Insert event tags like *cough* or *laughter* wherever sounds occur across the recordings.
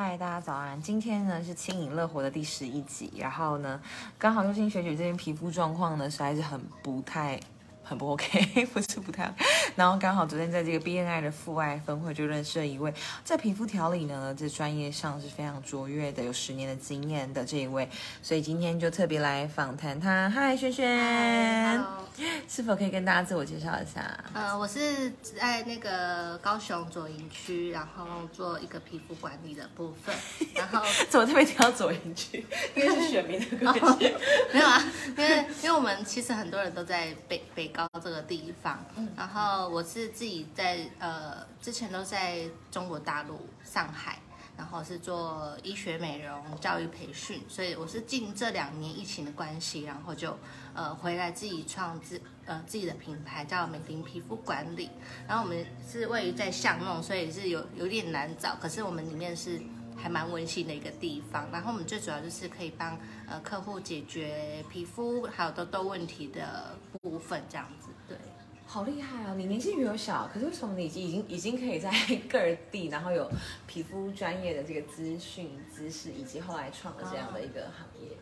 嗨，大家早安！今天呢是轻盈乐活的第十一集，然后呢，刚好用心学姐这边皮肤状况呢实在是很不太。很不 OK，*laughs* 不是不太。然后刚好昨天在这个 BNI 的父爱分会就认识了一位在皮肤调理呢，这专业上是非常卓越的，有十年的经验的这一位，所以今天就特别来访谈他。嗨，轩轩，*laughs* 是否可以跟大家自我介绍一下？呃，我是在那个高雄左营区，然后做一个皮肤管理的部分。然后 *laughs* 怎么特别提到左营区？因为是选民的关系。没有啊，因为因为我们其实很多人都在北北。到这个地方，然后我是自己在呃之前都在中国大陆上海，然后是做医学美容教育培训，所以我是近这两年疫情的关系，然后就呃回来自己创自呃自己的品牌叫美林皮肤管理，然后我们是位于在巷弄，所以是有有点难找，可是我们里面是。还蛮温馨的一个地方，然后我们最主要就是可以帮呃客户解决皮肤还有痘痘问题的部分，这样子。对，好厉害哦！你年纪比我小，可是为什么你已经已经已经可以在各地，然后有皮肤专业的这个资讯知识，以及后来创了这样的一个行业？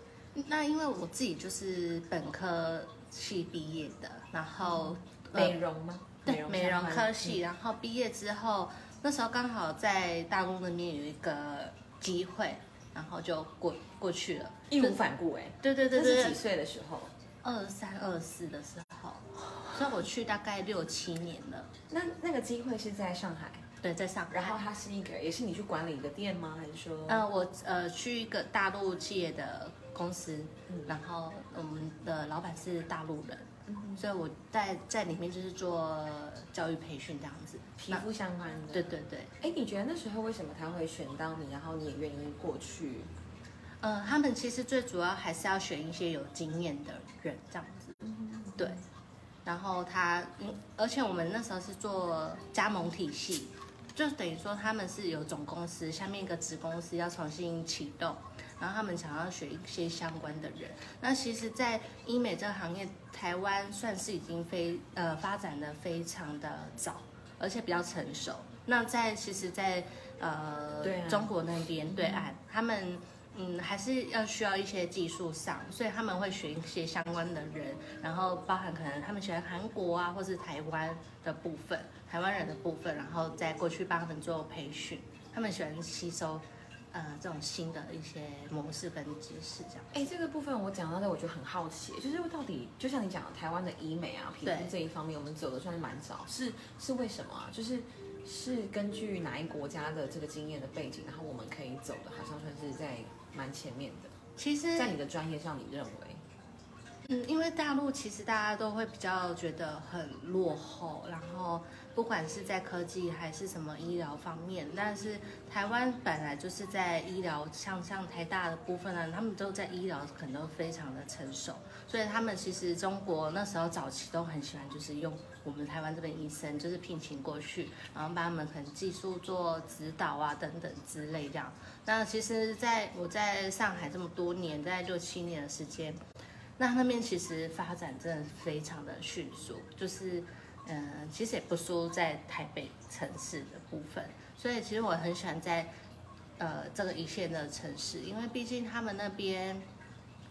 那因为我自己就是本科系毕业的，然后美容吗？对，美容科系，然后毕业之后。那时候刚好在大陆那边有一个机会，然后就过过去了，义无反顾哎。对对对对。几岁的时候？二三二四的时候，所以我去大概六七年了。那那个机会是在上海？对，在上海。然后它是一个，也是你去管理一个店吗？还是说？呃，我呃去一个大陆企业的公司，然后我们的老板是大陆人。所以我在在里面就是做教育培训这样子，皮肤相关的。对对对。哎，你觉得那时候为什么他会选到你，然后你也愿意过去？呃，他们其实最主要还是要选一些有经验的人这样子。嗯。对。然后他，嗯，而且我们那时候是做加盟体系，就等于说他们是有总公司下面一个子公司要重新启动。然后他们想要学一些相关的人，那其实，在医美这个行业，台湾算是已经非呃发展的非常的早，而且比较成熟。那在其实，在呃中国那边对岸，他们嗯还是要需要一些技术上，所以他们会学一些相关的人，然后包含可能他们喜欢韩国啊，或是台湾的部分，台湾人的部分，然后再过去帮他们做培训，他们喜欢吸收。呃，这种新的一些模式跟知识，这样。哎，这个部分我讲到这，我就很好奇，就是到底，就像你讲的，台湾的医美啊，皮肤这一方面，我们走的算是蛮早，是是为什么啊？就是是根据哪一国家的这个经验的背景，然后我们可以走的，好像算是在蛮前面的。其实，在你的专业上，你认为？嗯，因为大陆其实大家都会比较觉得很落后，然后不管是在科技还是什么医疗方面，但是台湾本来就是在医疗像像台大的部分呢，他们都在医疗可能都非常的成熟，所以他们其实中国那时候早期都很喜欢就是用我们台湾这边医生就是聘请过去，然后帮他们可能技术做指导啊等等之类这样。那其实在我在上海这么多年，在六七年的时间。那那边其实发展真的非常的迅速，就是，嗯，其实也不输在台北城市的部分，所以其实我很喜欢在，呃，这个一线的城市，因为毕竟他们那边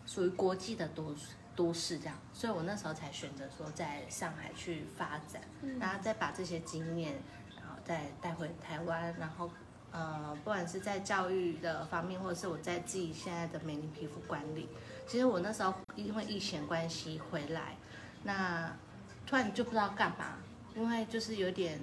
属于国际的都都市这样，所以我那时候才选择说在上海去发展，然后再把这些经验，然后再带回台湾，然后，呃，不管是在教育的方面，或者是我在自己现在的美丽皮肤管理。其实我那时候因为疫情关系回来，那突然就不知道干嘛，因为就是有点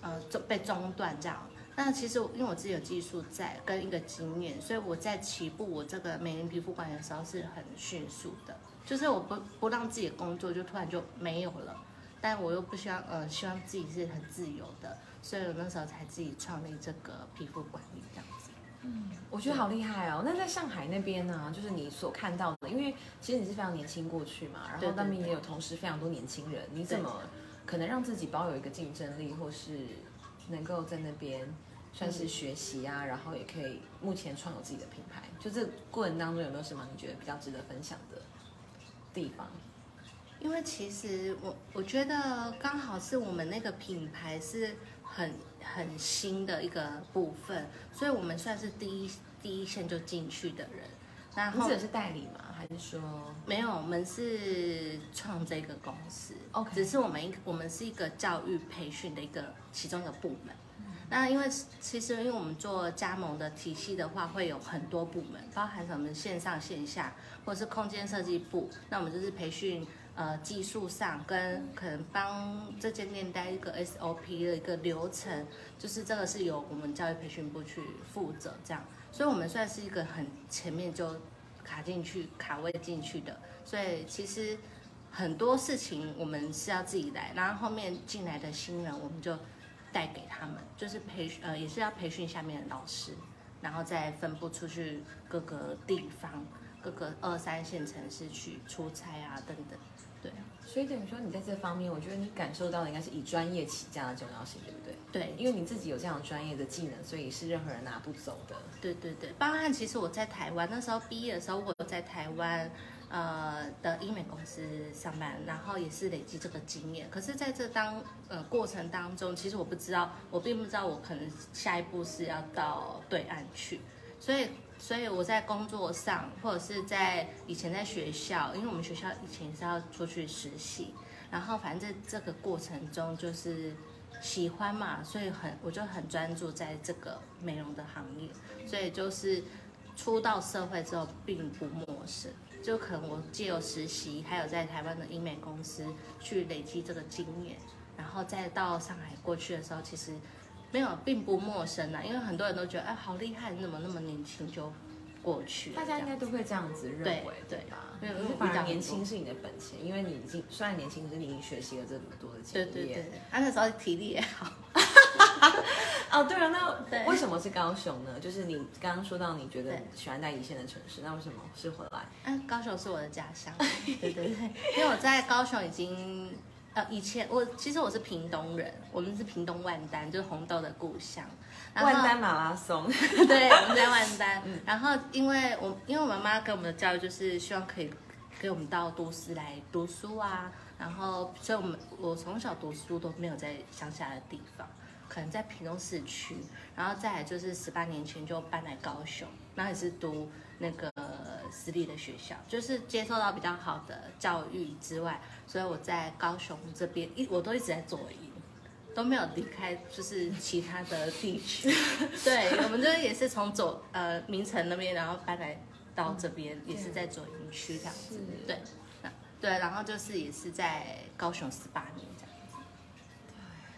呃中被中断这样。那其实因为我自己有技术在跟一个经验，所以我在起步我这个美颜皮肤管理的时候是很迅速的，就是我不不让自己的工作就突然就没有了，但我又不希望呃希望自己是很自由的，所以我那时候才自己创立这个皮肤管理这样子。嗯，我觉得好厉害哦。那在上海那边呢，就是你所看到的，因为其实你是非常年轻过去嘛，然后那边也有同时非常多年轻人，你怎么可能让自己保有一个竞争力，或是能够在那边算是学习啊，然后也可以目前创有自己的品牌？就这过程当中有没有什么你觉得比较值得分享的地方？因为其实我我觉得刚好是我们那个品牌是。很很新的一个部分，所以我们算是第一第一线就进去的人。然后你指的是代理吗？还是说没有，我们是创这个公司 OK 只是我们一个我们是一个教育培训的一个其中一个部门。那因为其实因为我们做加盟的体系的话，会有很多部门，包含什么线上线下，或者是空间设计部。那我们就是培训呃技术上跟可能帮这间店带一个 SOP 的一个流程，就是这个是由我们教育培训部去负责这样。所以我们算是一个很前面就卡进去、卡位进去的，所以其实很多事情我们是要自己来，然后后面进来的新人我们就带给他们，就是培呃也是要培训下面的老师，然后再分布出去各个地方、各个二三线城市去出差啊等等，对所以等于说你在这方面，我觉得你感受到的应该是以专业起家的重要性，对不对？对因为你自己有这样专业的技能，所以是任何人拿不走的。对对对，包含其实我在台湾那时候毕业的时候，我有在台湾呃的医美公司上班，然后也是累积这个经验。可是在这当呃过程当中，其实我不知道，我并不知道我可能下一步是要到对岸去，所以所以我在工作上或者是在以前在学校，因为我们学校以前是要出去实习，然后反正这个过程中就是。喜欢嘛，所以很我就很专注在这个美容的行业，所以就是出到社会之后并不陌生，就可能我借由实习，还有在台湾的医美公司去累积这个经验，然后再到上海过去的时候，其实没有并不陌生啊，因为很多人都觉得哎好厉害，你怎么那么年轻就过去？大家应该都会这样子认为，对吧？对可是反而年轻是你的本钱，因为你已经虽然年轻，可是你已经学习了这么多的经对验。对对对，他、那时候体力也好，哦，对了，那对为什么是高雄呢？就是你刚刚说到你觉得喜欢在一线的城市，那为什么是回来？嗯，高雄是我的家乡，对对对，因为我在高雄已经呃以前我其实我是屏东人，我们是屏东万丹，就是红豆的故乡。然后万丹马拉松，*laughs* 对，我们在万丹。然后因为我因为我妈妈给我们的教育就是希望可以给我们到都市来读书啊，然后所以我们我从小读书都没有在乡下的地方，可能在屏东市区，然后再来就是十八年前就搬来高雄，然后也是读那个私立的学校，就是接受到比较好的教育之外，所以我在高雄这边一我都一直在左营。都没有离开，就是其他的地区。*laughs* 对，我们这也是从左呃明城那边，然后搬来到这边，也是在左营区这样子。是对，对，然后就是也是在高雄十八年这样子。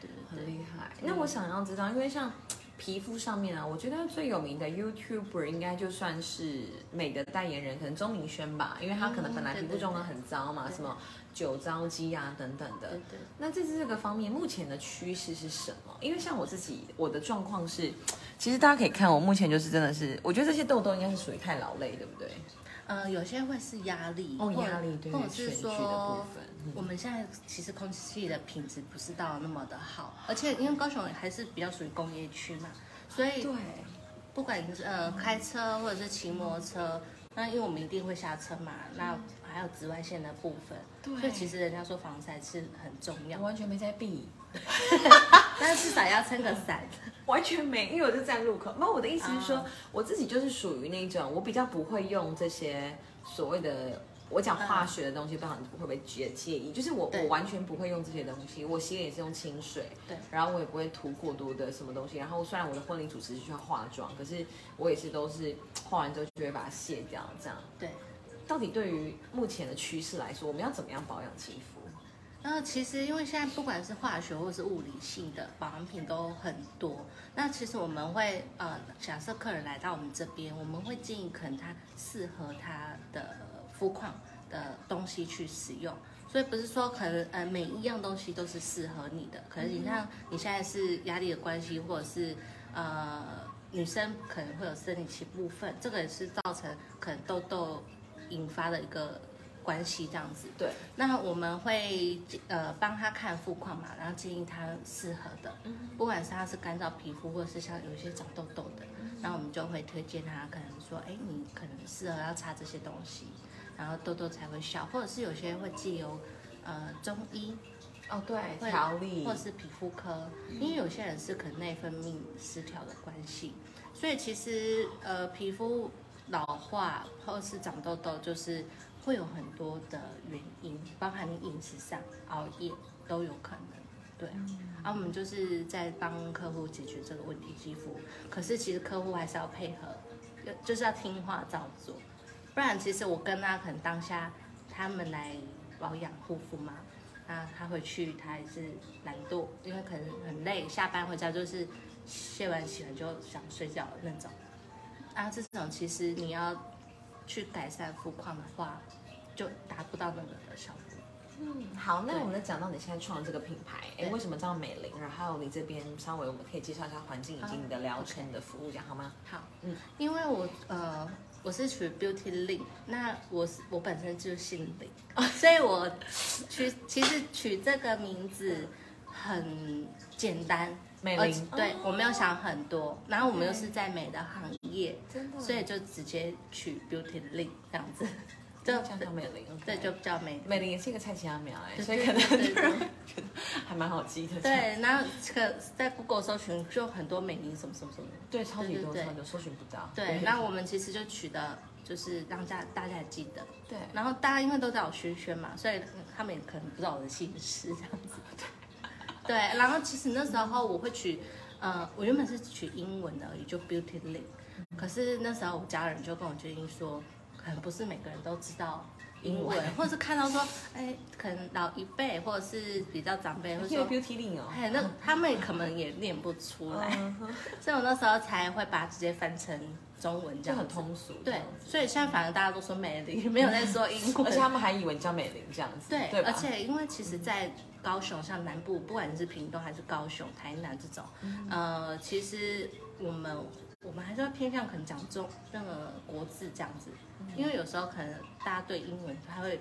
对对对，很厉害。那我想要知道，因为像皮肤上面啊，我觉得最有名的 YouTuber 应该就算是美的代言人，可能钟明轩吧，因为他可能本来皮肤状况很糟嘛，对什么酒糟肌啊等等的。那这是这个方面，目前的趋势是什么？因为像我自己，我的状况是，其实大家可以看，我目前就是真的是，我觉得这些痘痘应该是属于太劳累，对不对？呃，有些会是压力，哦，或者压力对或者是说，我们现在其实空气的品质不是到那么的好，而且因为高雄还是比较属于工业区嘛，所以对，不管是呃开车或者是骑摩托车，那因为我们一定会下车嘛，那还有紫外线的部分，对。所以其实人家说防晒是很重要。我，完全没在避。*laughs* 但是至少要撑个伞。完全没，因为我就站路口。那我的意思是说，啊我自己就是属于那种，我比较不会用这些所谓的。我讲化学的东西，不知道你会不会介介意？就是我我完全不会用这些东西，我洗脸也是用清水，对，然后我也不会涂过多的什么东西。然后虽然我的婚礼主持是需要化妆，可是我也是都是化完之后就会把它卸掉。这样，对，到底对于目前的趋势来说，我们要怎么样保养肌肤？然后其实因为现在不管是化学或是物理性的保养品都很多，那其实我们会呃，假设客人来到我们这边，我们会建议可能他适合他的肤况的东西去使用，所以不是说可能呃每一样东西都是适合你的，可能你像你现在是压力的关系，或者是呃女生可能会有生理期部分，这个也是造成可能痘痘引发的一个关系这样子。对，那我们会呃帮他看肤况嘛，然后建议他适合的，不管是他是干燥皮肤，或者是像有一些长痘痘的，然后我们就会推荐他，可能说，哎，你可能适合要擦这些东西，然后痘痘才会消，或者是有些会借由呃中医哦，对，会调理。或者是皮肤科，因为有些人是可能内分泌失调的关系，所以其实呃皮肤老化或者是长痘痘，就是会有很多的原因，包含你饮食上、熬夜都有可能。对，啊，我们就是在帮客户解决这个问题，肌肤。可是其实客户还是要配合，就就是要听话照做，不然其实我跟他可能当下他们来保养护肤嘛，那他回去他还是懒惰，因为可能很累，下班回家就是卸完洗完就想睡觉的那种。啊，这种其实你要去改善肤况的话，就达不到那个的效果。嗯，好，那我们再讲到你现在创的这个品牌，哎，为什么叫美玲？然后你这边稍微我们可以介绍一下环境以及你的疗程、你的服务，这样好吗？好，嗯嗯，因为我呃我是取 Beauty Link，那我是我本身就姓林，所以我取其实取这个名字很简单，美玲且对我没有想很多，然后我们又是在美的行业，真的所以就直接取 Beauty Lin 这样子，就叫美玲，对就比较美。美玲也是一个菜奇阿苗哎，所以可能对对很多人觉得还蛮好记的。对，然后这个在 Google 搜寻就很多美玲什么什么什么的。对，超级多，超级多，搜寻不到。对，那我们其实就取的就是让大大家也记得，对然后大家因为都叫我轩轩嘛，所以嗯他们也可能不知道我的姓氏这样子。*laughs* 对，然后其实那时候我会取，呃，我原本是取英文的而已，就 Beauty Link。可是那时候我家人就跟我建议说，可能不是每个人都知道英文，或者是看到说，哎，可能老一辈或者是比较长辈会说。Beauty Lin 哦，哎，那他们可能也念不出来，所以我那时候才会把它直接翻成中文这样很。通俗。这对所以现在反而大家都说美玲，没有在说英文。*laughs* 而且他们还以为你叫美玲这样子，对，对而且因为其实，在高雄像南部，不管是屏东还是高雄、台南这种，嗯呃，其实我们我们还是要偏向可能讲中那个国字这样子，嗯因为有时候可能大家对英文他会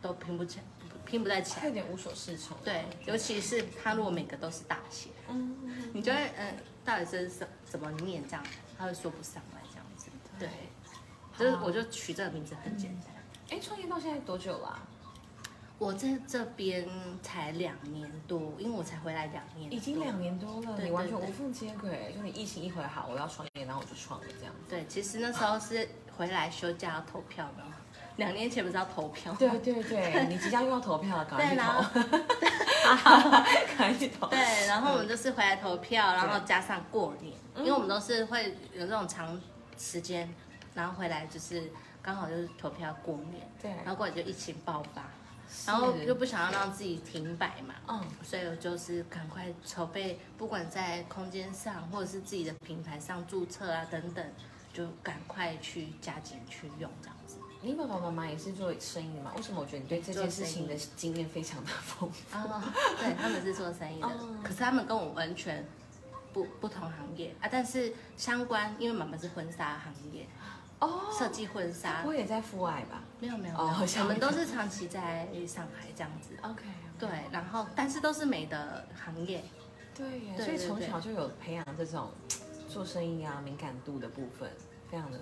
都拼不起来，拼不太起来。有点无所适从。对，尤其是他如果每个都是大写，嗯，你就会嗯，到底是什怎么念这样，他会说不上来这样子。对，就是我就取这个名字很简单。哎，创业到现在多久啦？我在这边才两年多，因为我才回来两年，已经两。年多了，对你完全无缝接轨。就你疫情一回好，我要创业，然后我就创了这样子。对，其实那时候是回来休假要投票的，两年前不是要投票？对对对，你即将又要投票了，赶快去对，然后投 *laughs* *laughs* 赶快去投。对，然后我们就是回来投票，然后加上过年，因为我们都是会有这种长时间，然后回来就是刚好就是投票过年，对，然后过年就疫情爆发，然后又不想要让自己停摆嘛，嗯，所以我就是赶快筹备，不管在空间上或者是自己的品牌上注册啊等等，就赶快去加紧去用这样子。你爸爸妈妈也是做生意的吗？为什么我觉得你对这件事情的经验非常的丰富？啊、对，*laughs* 他们是做生意的，哦可是他们跟我完全不不同行业啊，但是相关，因为妈妈是婚纱行业，哦，设计婚纱。我，也在父爱吧。没有没有，哦没有。吓我们都是长期在上海这样子。？OK，对，然后但是都是美的行业，对所以从小就有培养这种做生意啊敏感度的部分，非常的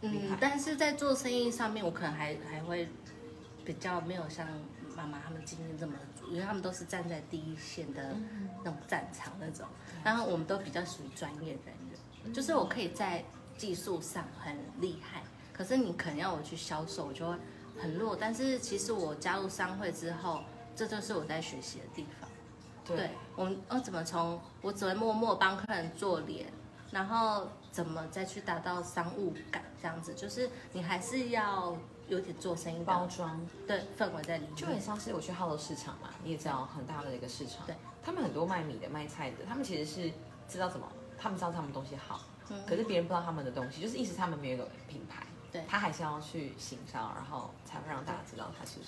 嗯，但是在做生意上面，我可能还还会比较没有像妈妈他们经验这么足，因为他们都是站在第一线的嗯。那种战场那种，然后我们都比较属于专业人员，就是我可以在技术上很厉害，可是你可能要我去销售，我就会很弱。但是其实我加入商会之后，这就是我在学习的地方。对，我们要怎么从我只会默默帮客人做脸，然后怎么再去达到商务感这样子，就是你还是要有点做生意包装对氛围在里面就很面。像是我去浩楼市场嘛，你也知道很大的一个市场，对，他们很多卖米的、卖菜的，他们其实是知道怎么，他们知道他们东西好，嗯可是别人不知道他们的东西，就是意思他们没有一个品牌，对他还是要去行销，然后才会让大家知道他是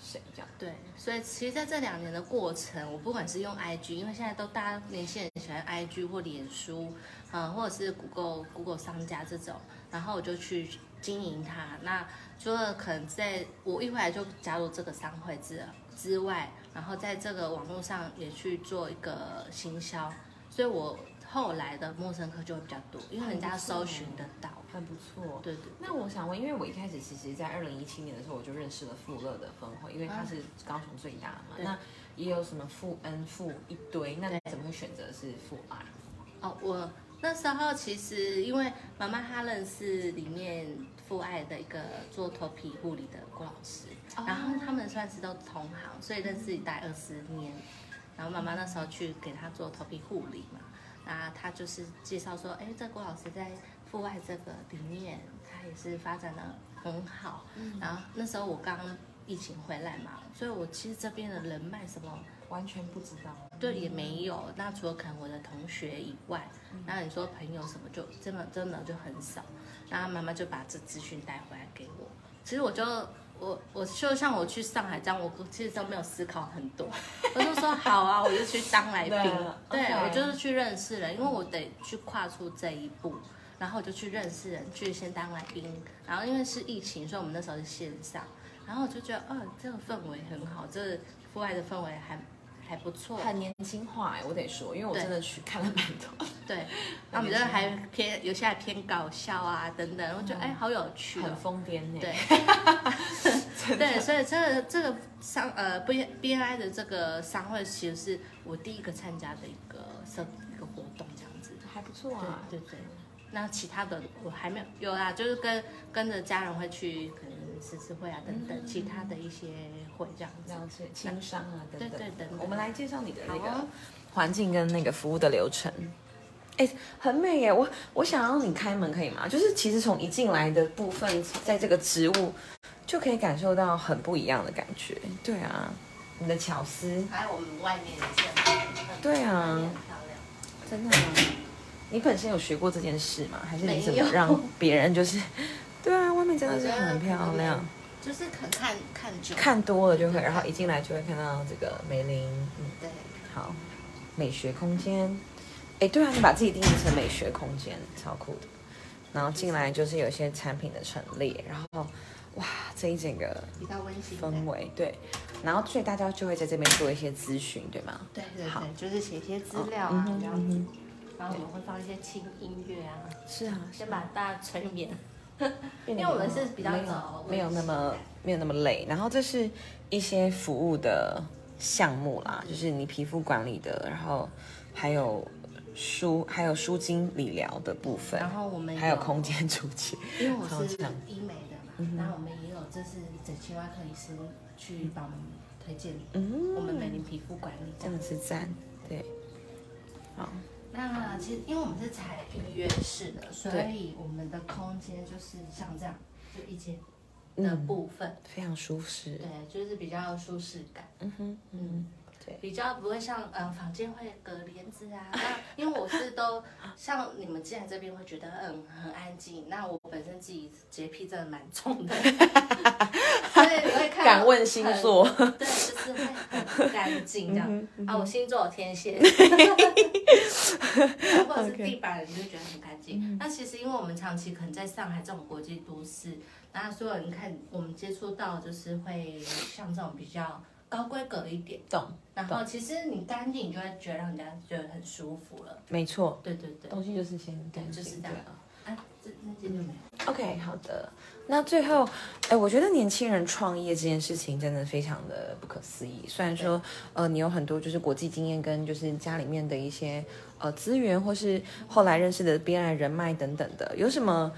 谁这样。对，所以其实在这两年的过程，我不管是用 IG，因为现在都大家年轻人喜欢 IG 或脸书，嗯，或者是 Google Google 商家这种，然后我就去经营它。那除了可能在我一回来就加入这个商会之之外，然后在这个网络上也去做一个行销，所以我后来的陌生客就会比较多，因为人家搜寻得到。很不错。对对那我想问，因为我一开始其实，在二零一七年的时候，我就认识了富乐的分会，因为他是高雄最大嘛。对那也有什么富 N 富一堆，那你怎么会选择是富爱哦，我那时候其实因为妈妈她认识里面父爱的一个做头皮护理的郭老师，然后他们算是都同行，所以认识大概二十年。然后妈妈那时候去给他做头皮护理嘛，那他就是介绍说，哎，这郭老师在户外这个里面，他也是发展的很好。然后那时候我刚疫情回来嘛，所以我其实这边的人脉什么。完全不知道，对，也没有。那除了可能我的同学以外，那你说朋友什么，就真的真的就很少。然后妈妈就把这资讯带回来给我。其实我就我我就像我去上海这样，我其实都没有思考很多，*laughs* 我就说好啊，我就去当来宾。对，我就是去认识人，因为我得去跨出这一步，然后我就去认识人，去先当来宾。然后因为是疫情，所以我们那时候是线上，然后我就觉得，哦，这个氛围很好，这户外的氛围还。还不错，很年轻化哎，我得说，因为我真的去看了蛮多。对，*laughs* 那我们这还偏有些还偏搞笑啊等等，我觉得哎好有趣，很疯癫呢。对，*laughs* 对，所以这个这个商呃 B B I 的这个商会其实是我第一个参加的一个社一个活动，这样子还不错啊。对对，那其他的我还没有有啊，就是跟跟着家人会去可能诗词会啊等等其他的一些。会这样了解轻商啊等等，对对等。我们来介绍你的那个环境跟那个服务的流程。哎，很美耶！我我想要你开门可以吗？就是其实从一进来的部分，在这个植物就可以感受到很不一样的感觉。对啊，你的巧思，还有我们外面的建对啊，漂亮，真的吗。你本身有学过这件事吗？还是你怎么让别人就是？对啊，外面真的是很漂亮。就是可看看久看多了就会，然后一进来就会看到这个梅林，嗯，对，好，美学空间，哎，对啊，你把自己定义成美学空间，超酷的。然后进来就是有一些产品的陈列，然后哇，这一整个比较温馨氛围，对。然后所以大家就会在这边做一些咨询，对吗？对对对，就是写一些资料啊这样子，然后我们会放一些轻音乐啊，是啊，先把大家催眠。*laughs* 因为我们是比较早，没有那么没有那么累。然后这是一些服务的项目啦，就是你皮肤管理的，然后还有舒还有舒筋理疗的部分。然后我们还有空间出气，*laughs* 因为我是医美的嘛，然后我们也有就是整形外科医师去帮我们推荐，嗯，我们美林皮肤管理真的是赞，对，好。那其实因为我们是采预约式的，所以我们的空间就是像这样，就一间的部分，非常舒适。对，就是比较舒适感。嗯哼，嗯。比较不会像呃房间会隔帘子啊，那 *laughs* 因为我是都像你们进来这边会觉得嗯很安静，那我本身自己洁癖真的蛮重的，*laughs* 所以你会看敢问星座，对，就是会很干净这样。啊，我星座有天蝎，*laughs* 或者是地板你就觉得很干净。那其实因为我们长期可能在上海这种国际都市，那所有人看我们接触到就是会像这种比较。高规格一点，懂。然后其实你干净，你就会觉得让人家觉得很舒服了。没错，对对对，东西就是先干净，就是这样。啊，这那件就没有。OK，好的。那最后，哎，我觉得年轻人创业这件事情真的非常的不可思议。虽然说，呃，你有很多就是国际经验跟就是家里面的一些呃资源，或是后来认识的别人人脉等等的，有什么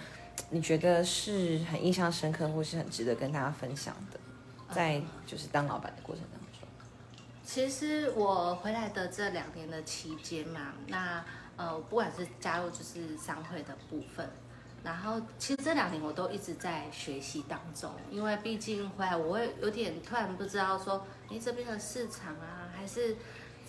你觉得是很印象深刻，或是很值得跟大家分享的？在就是当老板的过程当中，其实我回来的这两年的期间嘛，那呃不管是加入就是商会的部分，然后其实这两年我都一直在学习当中，因为毕竟回来我会有点突然不知道说，哎这边的市场啊还是。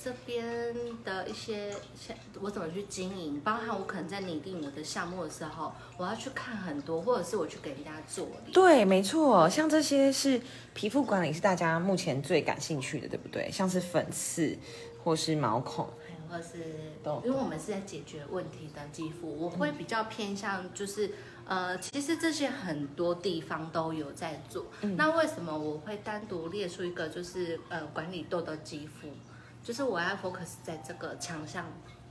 这边的一些像我怎么去经营，包含我可能在拟定我的项目的时候，我要去看很多，或者是我去给人家做。对，没错，像这些是皮肤管理是大家目前最感兴趣的，对不对？像是粉刺或是毛孔，或是因为我们是在解决问题的肌肤，我会比较偏向就是呃，其实这些很多地方都有在做。那为什么我会单独列出一个就是呃管理痘痘肌肤？就是我要 focus 在这个强项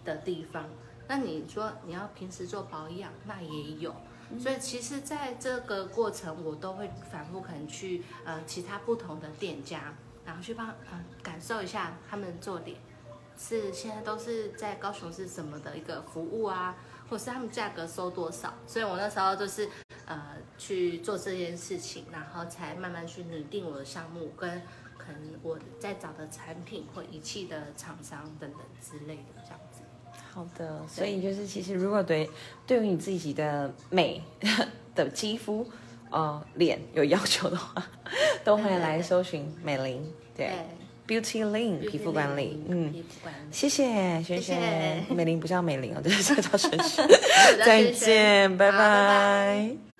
的地方，那你说你要平时做保养，那也有，所以其实在这个过程，我都会反复可能去呃其他不同的店家，然后去帮嗯感受一下他们做脸是现在都是在高雄是什么的一个服务啊，或是他们价格收多少。所以我那时候就是呃去做这件事情，然后才慢慢去拟定我的项目跟可能我在找的产品或仪器的厂商等等之类的这样子。好的，所以就是其实如果对 *laughs* 对于你自己的美的肌肤。呃，脸有要求的话，都会来搜寻美玲，对，Beauty Lin 皮肤管理，嗯，谢谢萱萱，美玲不叫美玲哦，这是。叫萱萱，再见，拜拜。